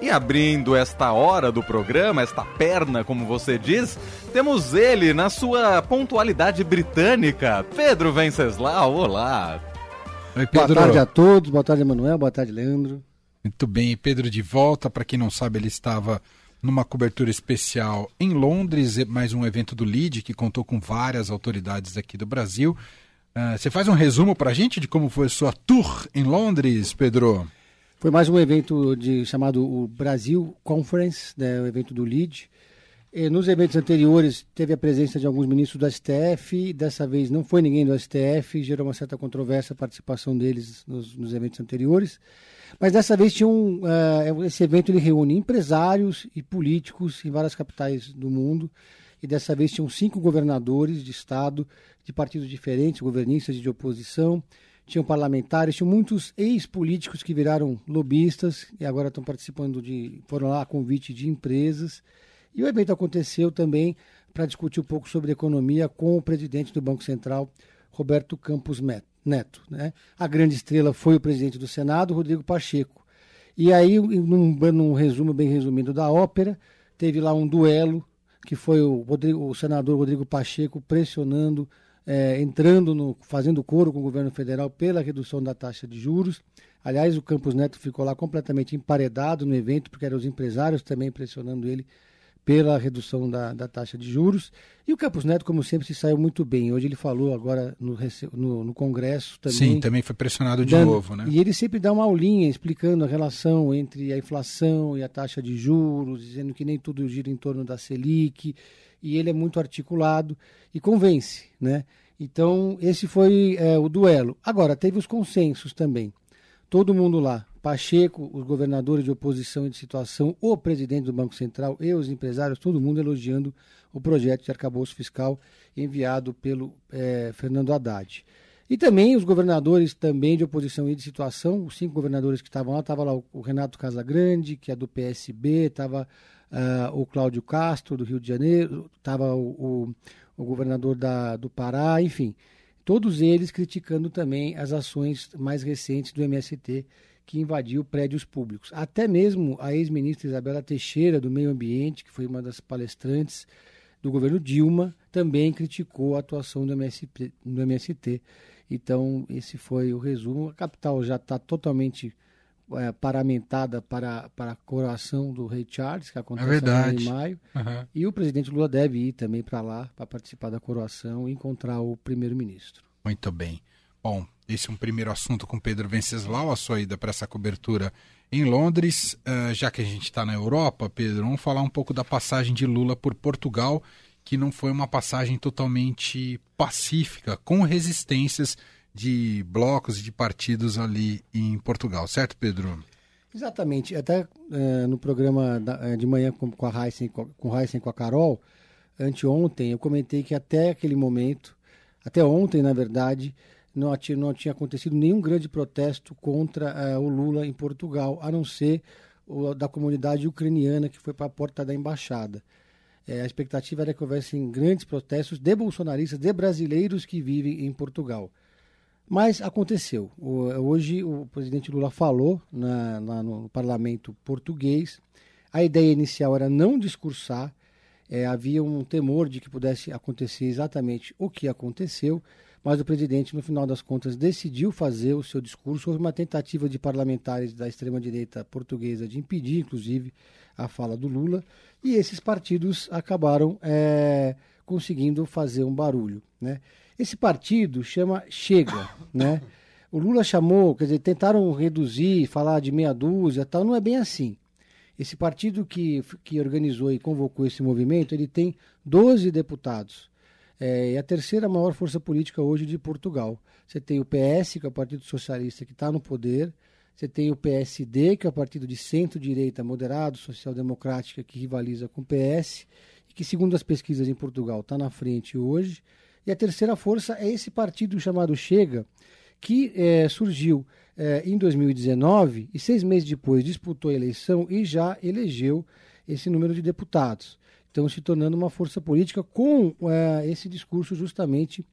E abrindo esta hora do programa, esta perna, como você diz, temos ele na sua pontualidade britânica, Pedro Venceslau. Olá. Oi, Pedro. Boa tarde a todos, boa tarde, Emanuel, boa tarde, Leandro. Muito bem, Pedro de volta. Para quem não sabe, ele estava numa cobertura especial em Londres, mais um evento do LID que contou com várias autoridades aqui do Brasil. Uh, você faz um resumo para a gente de como foi a sua tour em Londres, Pedro? Foi mais um evento de, chamado o Brasil Conference, né, o evento do LEAD. E nos eventos anteriores teve a presença de alguns ministros do STF, dessa vez não foi ninguém do STF, gerou uma certa controvérsia a participação deles nos, nos eventos anteriores. Mas dessa vez tinha um, uh, esse evento ele reúne empresários e políticos em várias capitais do mundo. E dessa vez tinham cinco governadores de estado de partidos diferentes, governistas e de oposição, tinham parlamentares, tinham muitos ex-políticos que viraram lobistas e agora estão participando de, foram lá a convite de empresas. E o evento aconteceu também para discutir um pouco sobre economia com o presidente do Banco Central, Roberto Campos Neto. Né? A grande estrela foi o presidente do Senado, Rodrigo Pacheco. E aí, num, num resumo bem resumido da ópera, teve lá um duelo que foi o, Rodrigo, o senador Rodrigo Pacheco pressionando é, entrando no, fazendo coro com o governo federal pela redução da taxa de juros. Aliás, o Campos Neto ficou lá completamente emparedado no evento, porque eram os empresários também pressionando ele pela redução da, da taxa de juros. E o Campos Neto, como sempre, se saiu muito bem. Hoje ele falou agora no, no, no Congresso também. Sim, também foi pressionado de dando, novo, né? E ele sempre dá uma aulinha explicando a relação entre a inflação e a taxa de juros, dizendo que nem tudo gira em torno da Selic e ele é muito articulado e convence, né? Então, esse foi é, o duelo. Agora, teve os consensos também. Todo mundo lá, Pacheco, os governadores de oposição e de situação, o presidente do Banco Central e os empresários, todo mundo elogiando o projeto de arcabouço fiscal enviado pelo é, Fernando Haddad. E também os governadores também de oposição e de situação, os cinco governadores que estavam lá, estava lá o Renato Casagrande, que é do PSB, estava uh, o Cláudio Castro, do Rio de Janeiro, estava o, o, o, governador da, do Pará, enfim. Todos eles criticando também as ações mais recentes do MST que invadiu prédios públicos. Até mesmo a ex-ministra Isabela Teixeira, do Meio Ambiente, que foi uma das palestrantes do governo Dilma, também criticou a atuação do MST. Do MST. Então, esse foi o resumo. A capital já está totalmente é, paramentada para, para a coroação do rei Charles, que acontece é em maio. Uhum. E o presidente Lula deve ir também para lá para participar da coroação e encontrar o primeiro-ministro. Muito bem. Bom, esse é um primeiro assunto com Pedro Venceslau, a sua ida para essa cobertura em Londres. Uh, já que a gente está na Europa, Pedro, vamos falar um pouco da passagem de Lula por Portugal, que não foi uma passagem totalmente pacífica, com resistências de blocos e de partidos ali em Portugal, certo, Pedro? Exatamente. Até é, no programa da, é, de manhã com, com a Heisen, com, com Heisen, com a Carol, anteontem, eu comentei que até aquele momento, até ontem, na verdade, não não tinha acontecido nenhum grande protesto contra é, o Lula em Portugal, a não ser o da comunidade ucraniana que foi para a porta da embaixada. É, a expectativa era que houvessem grandes protestos de bolsonaristas, de brasileiros que vivem em Portugal. Mas aconteceu. Hoje o presidente Lula falou na, na, no parlamento português. A ideia inicial era não discursar. É, havia um temor de que pudesse acontecer exatamente o que aconteceu, mas o presidente, no final das contas, decidiu fazer o seu discurso. Houve uma tentativa de parlamentares da extrema-direita portuguesa de impedir, inclusive, a fala do Lula, e esses partidos acabaram é, conseguindo fazer um barulho. Né? Esse partido chama Chega, né? O Lula chamou, quer dizer, tentaram reduzir, falar de meia dúzia tal, não é bem assim. Esse partido que, que organizou e convocou esse movimento, ele tem 12 deputados. É, a terceira maior força política hoje de Portugal. Você tem o PS, que é o Partido Socialista, que está no poder. Você tem o PSD, que é o partido de centro-direita moderado, social-democrática, que rivaliza com o PS, e que, segundo as pesquisas em Portugal, está na frente hoje. E a terceira força é esse partido chamado Chega, que é, surgiu é, em 2019 e seis meses depois disputou a eleição e já elegeu esse número de deputados. Então, se tornando uma força política com é, esse discurso justamente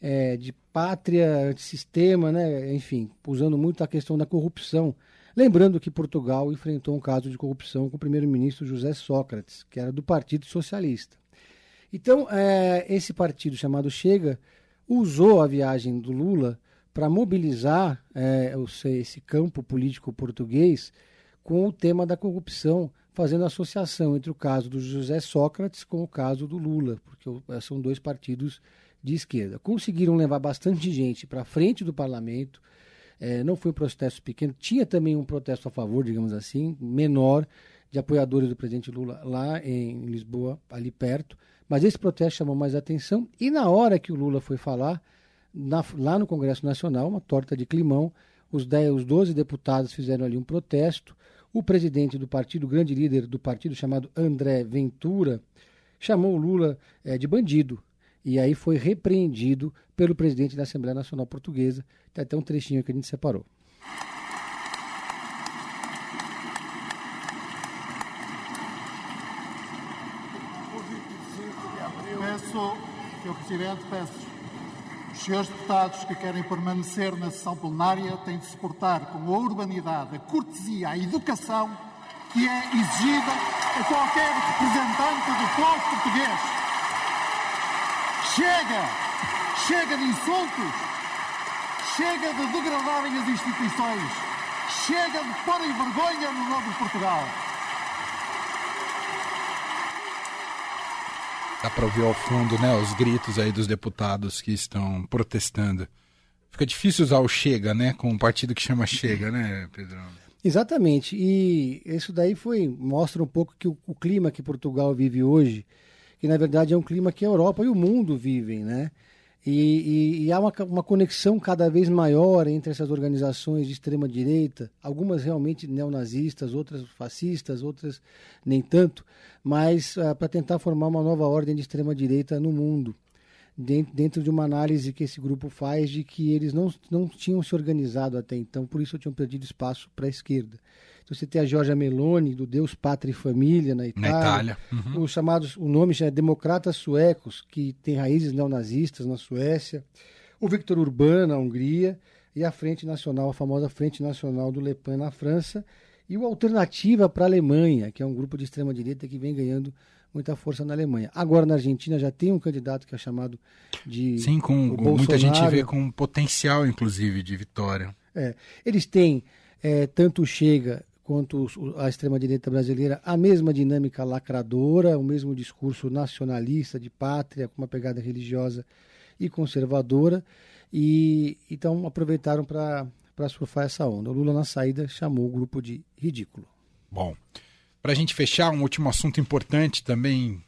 é, de pátria, de sistema, né? enfim, usando muito a questão da corrupção Lembrando que Portugal enfrentou um caso de corrupção com o primeiro-ministro José Sócrates, que era do Partido Socialista. Então, é, esse partido chamado Chega usou a viagem do Lula para mobilizar é, esse campo político português com o tema da corrupção, fazendo associação entre o caso do José Sócrates com o caso do Lula, porque são dois partidos de esquerda. Conseguiram levar bastante gente para frente do parlamento. É, não foi um protesto pequeno, tinha também um protesto a favor, digamos assim, menor, de apoiadores do presidente Lula lá em Lisboa, ali perto. Mas esse protesto chamou mais atenção. E na hora que o Lula foi falar, na, lá no Congresso Nacional, uma torta de climão, os, 10, os 12 deputados fizeram ali um protesto. O presidente do partido, grande líder do partido, chamado André Ventura, chamou Lula é, de bandido. E aí foi repreendido pelo presidente da Assembleia Nacional Portuguesa. Tem até um trechinho que a gente separou. Peço, Sr. Presidente, peço os senhores deputados que querem permanecer na sessão plenária têm de se portar com a urbanidade, a cortesia, a educação que é exigida a qualquer representante do povo português. Chega! Chega de insultos! Chega de degradarem as instituições! Chega de porem vergonha no nome de Portugal! Dá para ouvir ao fundo, né, os gritos aí dos deputados que estão protestando. Fica difícil usar o Chega, né, com um partido que chama Chega, né, Pedro? Exatamente. E isso daí foi mostra um pouco que o, o clima que Portugal vive hoje, que na verdade é um clima que a Europa e o mundo vivem, né? E, e, e, há uma, uma conexão cada vez maior entre essas organizações de extrema direita, algumas realmente neonazistas, outras fascistas, outras nem tanto, mas uh, para tentar formar uma nova ordem de extrema direita no mundo, dentro, dentro de uma análise que esse grupo faz de que eles não, não tinham se organizado até então, por isso tinham perdido espaço para a esquerda. Então você tem a Giorgia Meloni, do Deus, Pátria e Família, na Itália. Na Itália. Uhum. Os chamados, o nome já é Democratas Suecos, que tem raízes neonazistas na Suécia. O Victor Urbano, na Hungria. E a Frente Nacional, a famosa Frente Nacional do Le Pen na França. E o Alternativa para a Alemanha, que é um grupo de extrema-direita que vem ganhando muita força na Alemanha. Agora na Argentina já tem um candidato que é chamado de. Sim, com muita gente vê com potencial, inclusive, de vitória. É, eles têm é, tanto Chega quanto a extrema-direita brasileira, a mesma dinâmica lacradora, o mesmo discurso nacionalista, de pátria, com uma pegada religiosa e conservadora, e então aproveitaram para surfar essa onda. O Lula, na saída, chamou o grupo de ridículo. Bom, para a gente fechar, um último assunto importante também,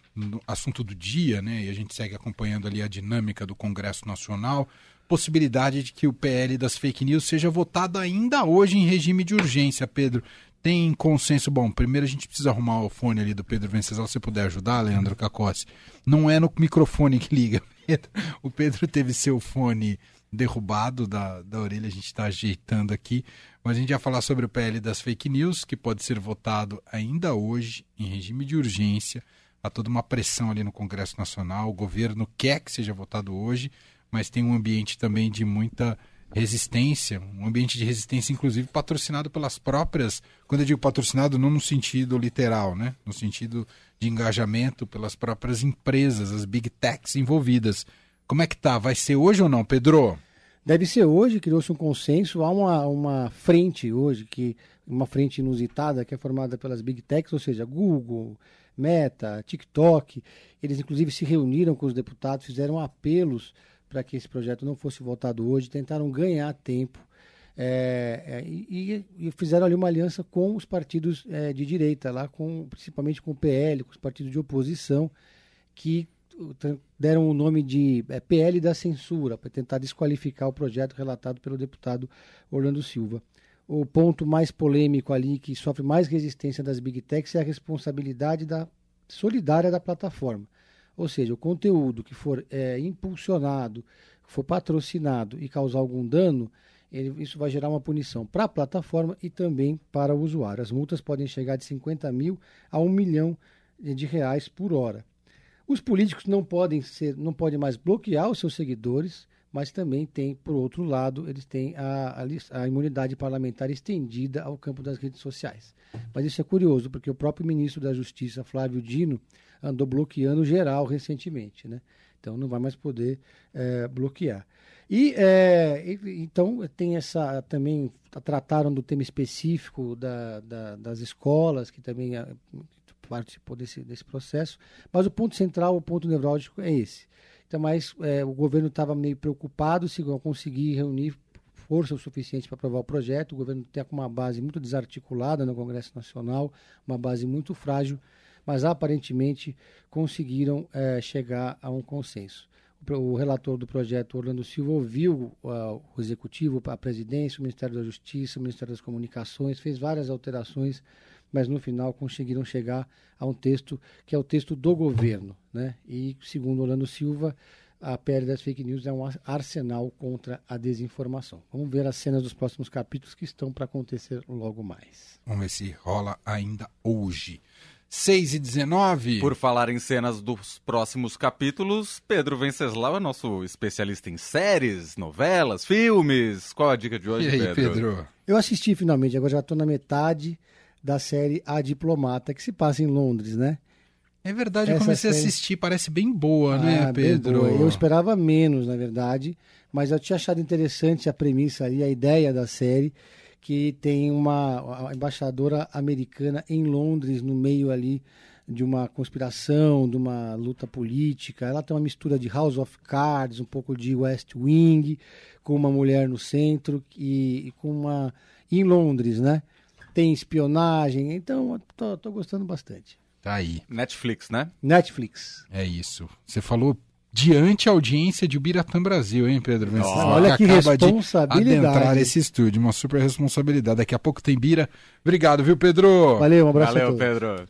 assunto do dia, né? E a gente segue acompanhando ali a dinâmica do Congresso Nacional possibilidade de que o PL das fake news seja votado ainda hoje em regime de urgência, Pedro. Tem consenso. Bom, primeiro a gente precisa arrumar o fone ali do Pedro Venceslau. Se puder ajudar, Leandro Cacossi. Não é no microfone que liga, Pedro. O Pedro teve seu fone derrubado da, da orelha, a gente está ajeitando aqui. Mas a gente vai falar sobre o PL das fake news, que pode ser votado ainda hoje, em regime de urgência. Há toda uma pressão ali no Congresso Nacional. O governo quer que seja votado hoje mas tem um ambiente também de muita resistência, um ambiente de resistência, inclusive patrocinado pelas próprias. Quando eu digo patrocinado, não no sentido literal, né? No sentido de engajamento pelas próprias empresas, as big techs envolvidas. Como é que tá? Vai ser hoje ou não, Pedro? Deve ser hoje, criou-se um consenso. Há uma, uma frente hoje, que uma frente inusitada, que é formada pelas big techs, ou seja, Google, Meta, TikTok. Eles, inclusive, se reuniram com os deputados, fizeram apelos para que esse projeto não fosse votado hoje, tentaram ganhar tempo é, é, e, e, fizeram ali uma aliança com os partidos é, de direita, lá com, principalmente com o PL, com os partidos de oposição, que deram o nome de é, PL da censura, para tentar desqualificar o projeto relatado pelo deputado Orlando Silva. O ponto mais polêmico ali, que sofre mais resistência das Big Techs, é a responsabilidade da, solidária da plataforma. Ou seja, o conteúdo que for é, impulsionado, for patrocinado e causar algum dano, ele, isso vai gerar uma punição para a plataforma e também para o usuário. As multas podem chegar de 50 mil a 1 milhão de reais por hora. Os políticos não podem ser, não podem mais bloquear os seus seguidores, mas também tem, por outro lado, eles têm a, a, a, imunidade parlamentar estendida ao campo das redes sociais. Mas isso é curioso, porque o próprio ministro da Justiça, Flávio Dino, andou bloqueando geral recentemente, né? Então não vai mais poder é, bloquear. E é, então tem essa também trataram do tema específico da, da, das escolas que também é, participou desse, desse processo, mas o ponto central, o ponto nevrálgico é esse. Então, mas é, o governo estava meio preocupado se não conseguir reunir força o suficiente para aprovar o projeto. O governo tem uma base muito desarticulada no Congresso Nacional, uma base muito frágil, mas aparentemente conseguiram é, chegar a um consenso. O, o relator do projeto, Orlando Silva, ouviu uh, o Executivo, a Presidência, o Ministério da Justiça, o Ministério das Comunicações, fez várias alterações mas no final conseguiram chegar a um texto que é o texto do governo. Né? E, segundo Orlando Silva, a PL das fake news é um arsenal contra a desinformação. Vamos ver as cenas dos próximos capítulos que estão para acontecer logo mais. Vamos ver se rola ainda hoje. 6 e 19. Por falar em cenas dos próximos capítulos, Pedro Venceslau é nosso especialista em séries, novelas, filmes. Qual a dica de hoje, e aí, Pedro? Pedro? Eu assisti finalmente, agora já estou na metade da série A Diplomata, que se passa em Londres, né? É verdade, Essa eu comecei série... a assistir, parece bem boa, né, ah, né, Pedro? Boa. Eu esperava menos, na verdade, mas eu tinha achado interessante a premissa e a ideia da série, que tem uma embaixadora americana em Londres, no meio ali de uma conspiração, de uma luta política. Ela tem uma mistura de House of Cards, um pouco de West Wing, com uma mulher no centro e, e com uma em Londres, né? Tem espionagem, então tô, tô gostando bastante. Tá aí. Netflix, né? Netflix. É isso. Você falou diante audiência de Ubiratã Brasil, hein, Pedro? Oh, olha que, que responsabilidade. adentrar esse estúdio, uma super responsabilidade. Daqui a pouco tem Bira. Obrigado, viu, Pedro? Valeu, um abraço Valeu, Pedro.